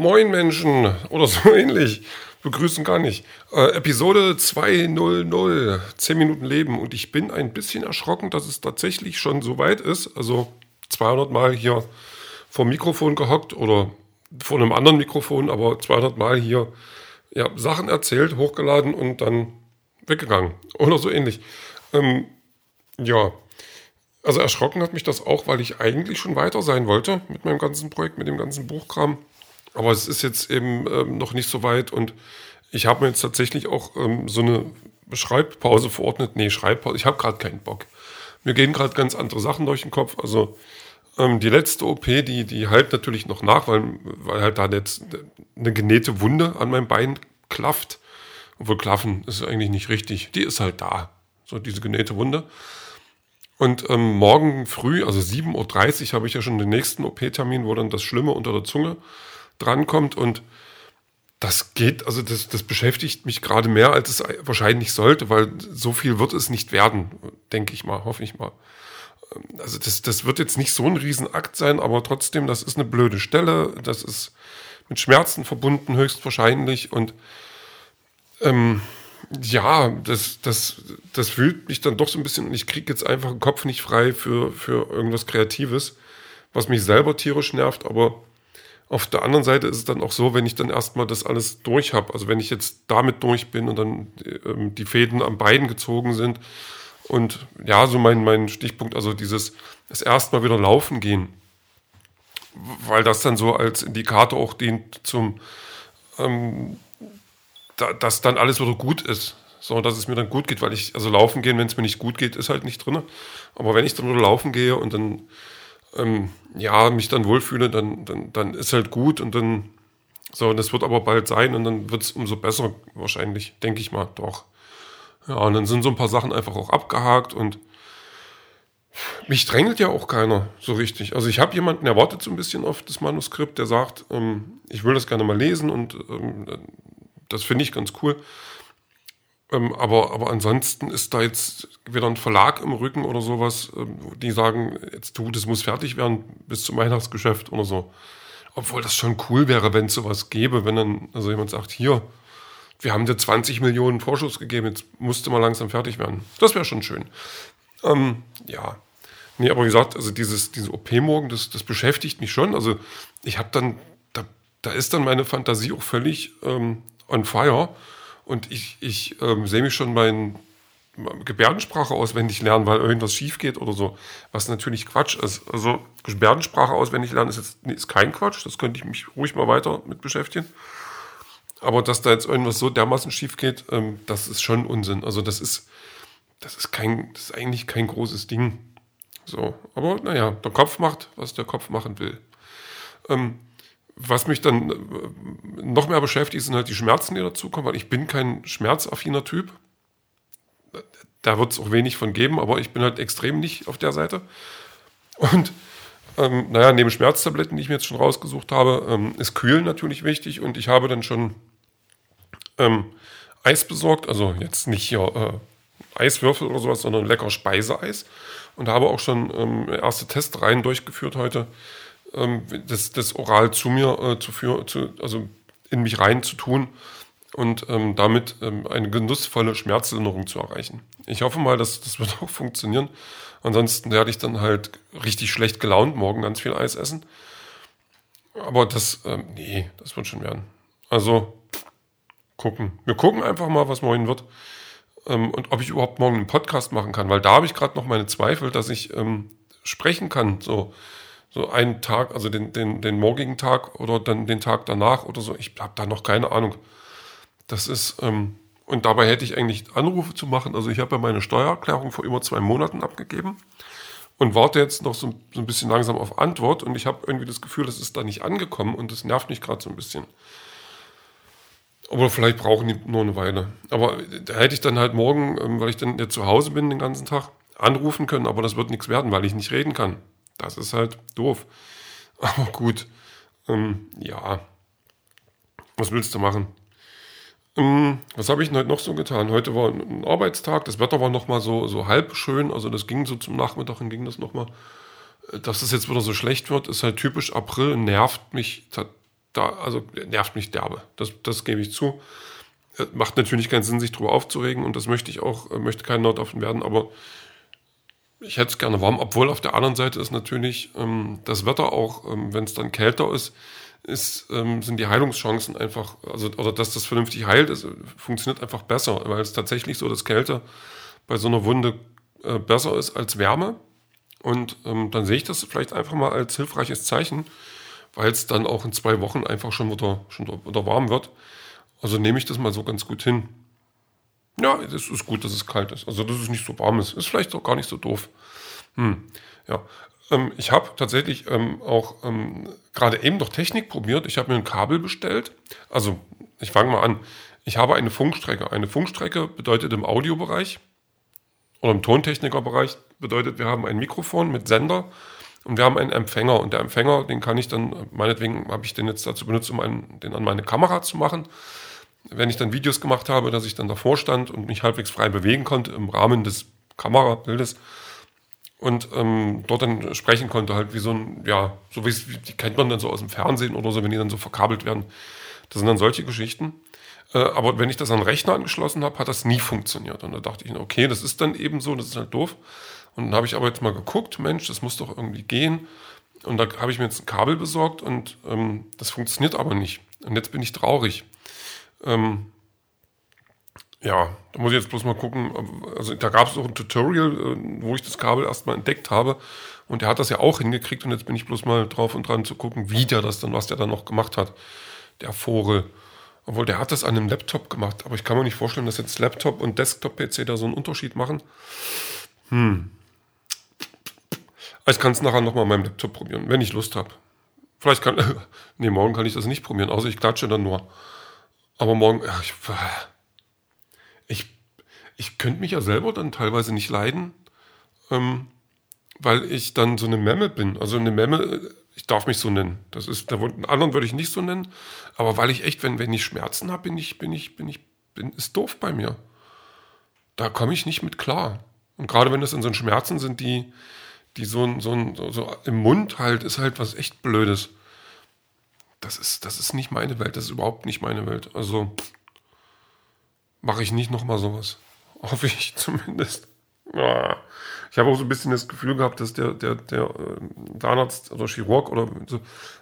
Moin Menschen oder so ähnlich. Begrüßen gar nicht. Äh, Episode 200, 10 Minuten Leben. Und ich bin ein bisschen erschrocken, dass es tatsächlich schon so weit ist. Also 200 Mal hier vor Mikrofon gehockt oder vor einem anderen Mikrofon, aber 200 Mal hier ja, Sachen erzählt, hochgeladen und dann weggegangen. Oder so ähnlich. Ähm, ja, also erschrocken hat mich das auch, weil ich eigentlich schon weiter sein wollte mit meinem ganzen Projekt, mit dem ganzen Buchkram. Aber es ist jetzt eben ähm, noch nicht so weit und ich habe mir jetzt tatsächlich auch ähm, so eine Schreibpause verordnet. Nee, Schreibpause, ich habe gerade keinen Bock. Mir gehen gerade ganz andere Sachen durch den Kopf. Also ähm, die letzte OP, die, die halt natürlich noch nach, weil, weil halt da jetzt eine genähte Wunde an meinem Bein klafft. Obwohl klaffen ist eigentlich nicht richtig. Die ist halt da. So diese genähte Wunde. Und ähm, morgen früh, also 7.30 Uhr, habe ich ja schon den nächsten OP-Termin, wo dann das Schlimme unter der Zunge drankommt. Und das geht, also das, das beschäftigt mich gerade mehr, als es wahrscheinlich sollte, weil so viel wird es nicht werden, denke ich mal, hoffe ich mal. Also das, das wird jetzt nicht so ein Riesenakt sein, aber trotzdem, das ist eine blöde Stelle, das ist mit Schmerzen verbunden höchstwahrscheinlich und ähm, ja, das, das, das fühlt mich dann doch so ein bisschen und ich kriege jetzt einfach den Kopf nicht frei für, für irgendwas Kreatives, was mich selber tierisch nervt, aber auf der anderen Seite ist es dann auch so, wenn ich dann erstmal das alles durch habe, also wenn ich jetzt damit durch bin und dann ähm, die Fäden am Bein gezogen sind und ja, so mein, mein Stichpunkt, also dieses, das erstmal wieder laufen gehen, weil das dann so als Indikator auch dient zum, ähm, da, dass dann alles wieder gut ist. So, dass es mir dann gut geht, weil ich, also laufen gehen, wenn es mir nicht gut geht, ist halt nicht drin. Aber wenn ich dann wieder laufen gehe und dann ähm, ja, mich dann wohlfühle, dann, dann, dann ist halt gut und dann, so, und das wird aber bald sein und dann wird es umso besser wahrscheinlich, denke ich mal, doch. Ja, und dann sind so ein paar Sachen einfach auch abgehakt und mich drängelt ja auch keiner so richtig. Also ich habe jemanden, der wartet so ein bisschen auf das Manuskript, der sagt, ähm, ich will das gerne mal lesen und ähm, das finde ich ganz cool. Ähm, aber, aber ansonsten ist da jetzt wieder ein Verlag im Rücken oder sowas, ähm, die sagen, jetzt du, das muss fertig werden bis zum Weihnachtsgeschäft oder so. Obwohl das schon cool wäre, wenn es sowas gäbe, wenn dann also jemand sagt, hier, wir haben dir 20 Millionen Vorschuss gegeben, jetzt musste mal langsam fertig werden. Das wäre schon schön. Ähm, ja. Nee, aber wie gesagt, also dieses, diese OP morgen, das, das beschäftigt mich schon. Also ich habe dann, da, da ist dann meine Fantasie auch völlig ähm, on fire. Und ich, ich ähm, sehe mich schon mein Gebärdensprache auswendig lernen, weil irgendwas schief geht oder so. Was natürlich Quatsch ist. Also Gebärdensprache auswendig lernen ist jetzt ist kein Quatsch. Das könnte ich mich ruhig mal weiter mit beschäftigen. Aber dass da jetzt irgendwas so dermaßen schief geht, ähm, das ist schon Unsinn. Also das ist, das ist kein, das ist eigentlich kein großes Ding. So, aber naja, der Kopf macht, was der Kopf machen will. Ähm, was mich dann äh, noch mehr beschäftigt, sind halt die Schmerzen, die dazukommen, weil ich bin kein schmerzaffiner Typ. Da wird es auch wenig von geben, aber ich bin halt extrem nicht auf der Seite. Und ähm, naja, neben Schmerztabletten, die ich mir jetzt schon rausgesucht habe, ähm, ist Kühlen natürlich wichtig und ich habe dann schon ähm, Eis besorgt, also jetzt nicht hier äh, Eiswürfel oder sowas, sondern lecker Speiseeis und habe auch schon ähm, erste Testreihen durchgeführt heute ähm, das, das oral zu mir äh, zu führen, zu, also in mich rein zu tun und ähm, damit ähm, eine genussvolle Schmerzlinderung zu erreichen. Ich hoffe mal, dass das wird auch funktionieren. Ansonsten werde ich dann halt richtig schlecht gelaunt morgen ganz viel Eis essen. Aber das, ähm, nee, das wird schon werden. Also gucken. Wir gucken einfach mal, was morgen wird. Ähm, und ob ich überhaupt morgen einen Podcast machen kann, weil da habe ich gerade noch meine Zweifel, dass ich ähm, sprechen kann. So, so einen Tag, also den, den, den morgigen Tag oder dann den Tag danach oder so. Ich habe da noch keine Ahnung. Das ist, ähm, und dabei hätte ich eigentlich Anrufe zu machen. Also ich habe ja meine Steuererklärung vor über zwei Monaten abgegeben und warte jetzt noch so, so ein bisschen langsam auf Antwort und ich habe irgendwie das Gefühl, das ist da nicht angekommen und das nervt mich gerade so ein bisschen. Aber vielleicht brauchen die nur eine Weile. Aber da hätte ich dann halt morgen, ähm, weil ich dann jetzt zu Hause bin den ganzen Tag, anrufen können, aber das wird nichts werden, weil ich nicht reden kann. Das ist halt doof. Aber gut, ähm, ja, was willst du machen? Ähm, was habe ich denn heute noch so getan? Heute war ein Arbeitstag, das Wetter war nochmal so, so halb schön, also das ging so zum Nachmittag, dann ging das nochmal. Dass es jetzt wieder so schlecht wird, ist halt typisch April, nervt mich da, also nervt mich derbe. Das, das gebe ich zu. Äh, macht natürlich keinen Sinn, sich darüber aufzuregen und das möchte ich auch, äh, möchte kein Nordoffen werden, aber ich hätte es gerne warm, obwohl auf der anderen Seite ist natürlich ähm, das Wetter auch, ähm, wenn es dann kälter ist, ist, ähm, sind die Heilungschancen einfach, also oder dass das vernünftig heilt, ist, funktioniert einfach besser, weil es tatsächlich so, dass Kälte bei so einer Wunde äh, besser ist als Wärme. Und ähm, dann sehe ich das vielleicht einfach mal als hilfreiches Zeichen, weil es dann auch in zwei Wochen einfach schon wieder, schon wieder warm wird. Also nehme ich das mal so ganz gut hin. Ja, es ist gut, dass es kalt ist. Also, dass es nicht so warm ist. Ist vielleicht auch gar nicht so doof. Hm, ja. Ähm, ich habe tatsächlich ähm, auch ähm, gerade eben noch Technik probiert. Ich habe mir ein Kabel bestellt. Also, ich fange mal an. Ich habe eine Funkstrecke. Eine Funkstrecke bedeutet im Audiobereich oder im Tontechnikerbereich bedeutet, wir haben ein Mikrofon mit Sender und wir haben einen Empfänger. Und der Empfänger, den kann ich dann, meinetwegen habe ich den jetzt dazu benutzt, um einen, den an meine Kamera zu machen wenn ich dann Videos gemacht habe, dass ich dann davor stand und mich halbwegs frei bewegen konnte im Rahmen des Kamerabildes und ähm, dort dann sprechen konnte, halt wie so ein, ja, so wie die kennt man dann so aus dem Fernsehen oder so, wenn die dann so verkabelt werden. Das sind dann solche Geschichten. Äh, aber wenn ich das an den Rechner angeschlossen habe, hat das nie funktioniert. Und da dachte ich, okay, das ist dann eben so, das ist halt doof. Und dann habe ich aber jetzt mal geguckt, Mensch, das muss doch irgendwie gehen. Und da habe ich mir jetzt ein Kabel besorgt und ähm, das funktioniert aber nicht. Und jetzt bin ich traurig. Ähm, ja, da muss ich jetzt bloß mal gucken. Also da gab es auch ein Tutorial, äh, wo ich das Kabel erstmal entdeckt habe. Und der hat das ja auch hingekriegt. Und jetzt bin ich bloß mal drauf und dran zu gucken, wie der das dann, was der dann noch gemacht hat. Der Vogel. Obwohl, der hat das an einem Laptop gemacht. Aber ich kann mir nicht vorstellen, dass jetzt Laptop und Desktop-PC da so einen Unterschied machen. Hm. Ich kann es nachher nochmal an meinem Laptop probieren, wenn ich Lust habe. Vielleicht kann, nee, morgen kann ich das nicht probieren, außer ich klatsche dann nur. Aber morgen, ich, ich, ich könnte mich ja selber dann teilweise nicht leiden, ähm, weil ich dann so eine Memme bin. Also eine Memme, ich darf mich so nennen. Das ist, einen anderen würde ich nicht so nennen, aber weil ich echt, wenn, wenn ich Schmerzen habe, bin ich, bin ich, bin ich, bin, ist doof bei mir. Da komme ich nicht mit klar. Und gerade wenn das dann so Schmerzen sind, die, die so, so, so, so im Mund halt, ist halt was echt Blödes das ist, das ist nicht meine Welt, das ist überhaupt nicht meine Welt. Also mache ich nicht nochmal sowas. Hoffe ich zumindest. Ja. Ich habe auch so ein bisschen das Gefühl gehabt, dass der, der, der äh, Zahnarzt oder Chirurg oder so,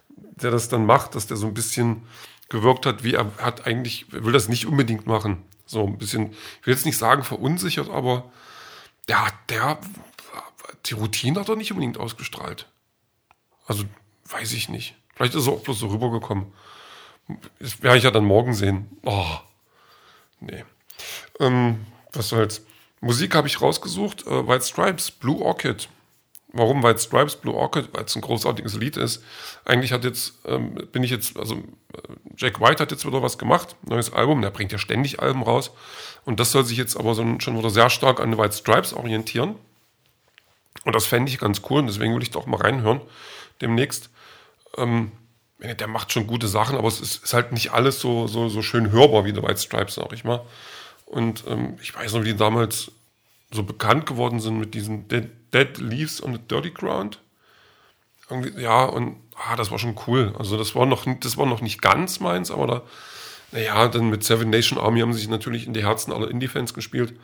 der das dann macht, dass der so ein bisschen gewirkt hat, wie er hat eigentlich, will das nicht unbedingt machen. So ein bisschen, ich will jetzt nicht sagen verunsichert, aber der der, die Routine hat er nicht unbedingt ausgestrahlt. Also, weiß ich nicht. Vielleicht ist er auch bloß so rübergekommen. Das werde ich ja dann morgen sehen. Oh, nee. Ähm, was soll's. Musik habe ich rausgesucht. Äh, White Stripes, Blue Orchid. Warum White Stripes, Blue Orchid? Weil es ein großartiges Lied ist. Eigentlich hat jetzt, ähm, bin ich jetzt, also äh, Jack White hat jetzt wieder was gemacht, neues Album. Der bringt ja ständig Alben raus. Und das soll sich jetzt aber so, schon wieder sehr stark an White Stripes orientieren. Und das fände ich ganz cool und deswegen will ich doch mal reinhören demnächst. Ähm, der macht schon gute Sachen, aber es ist, ist, halt nicht alles so, so, so schön hörbar wie The White Stripes, sag ich mal. Und ähm, ich weiß noch, wie die damals so bekannt geworden sind mit diesen Dead, Dead Leaves on the Dirty Ground. Irgendwie, ja, und ah, das war schon cool. Also das war noch, das war noch nicht ganz meins, aber da, naja, dann mit Seven Nation Army haben sie sich natürlich in die Herzen aller Indie-Fans gespielt.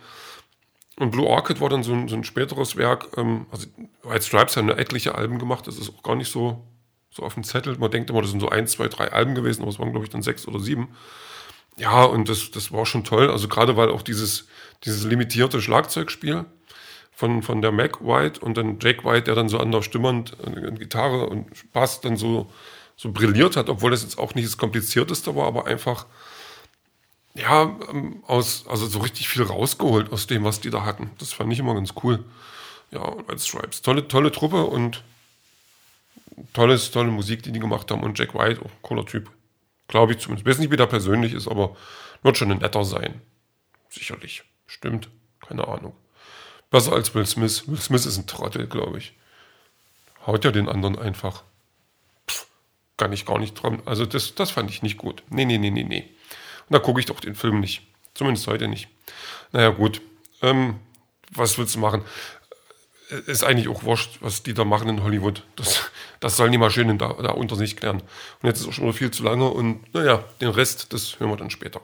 Und Blue Orchid war dann so ein, so ein späteres Werk. Ähm, also White Stripes haben eine etliche Alben gemacht, das ist auch gar nicht so so auf dem Zettel. Man denkt immer, das sind so ein, zwei, drei Alben gewesen, aber es waren, glaube ich, dann sechs oder sieben. Ja, und das, das war schon toll. Also gerade weil auch dieses, dieses limitierte Schlagzeugspiel von, von der Mac White und dann Jake White, der dann so anders stimmernd äh, Gitarre und Bass dann so, so brilliert hat, obwohl das jetzt auch nicht das Komplizierteste war, aber einfach, ja, ähm, aus, also so richtig viel rausgeholt aus dem, was die da hatten. Das fand ich immer ganz cool. Ja, White Stripes. Tolle, tolle Truppe und tolles, tolle Musik, die die gemacht haben. Und Jack White, auch oh, cooler Typ. Glaube ich zumindest. Ich weiß nicht, wie der persönlich ist, aber wird schon ein netter sein. Sicherlich. Stimmt. Keine Ahnung. Besser als Will Smith. Will Smith ist ein Trottel, glaube ich. Haut ja den anderen einfach. Pff, kann ich gar nicht dran. Also das, das fand ich nicht gut. Nee, nee, nee, nee, nee. Und da gucke ich doch den Film nicht. Zumindest heute nicht. Naja, gut. Ähm, was willst du machen? Ist eigentlich auch wurscht, was die da machen in Hollywood. Das, Das sollen die Maschinen da, da unter sich klären. Und jetzt ist auch schon wieder viel zu lange und naja, den Rest, das hören wir dann später.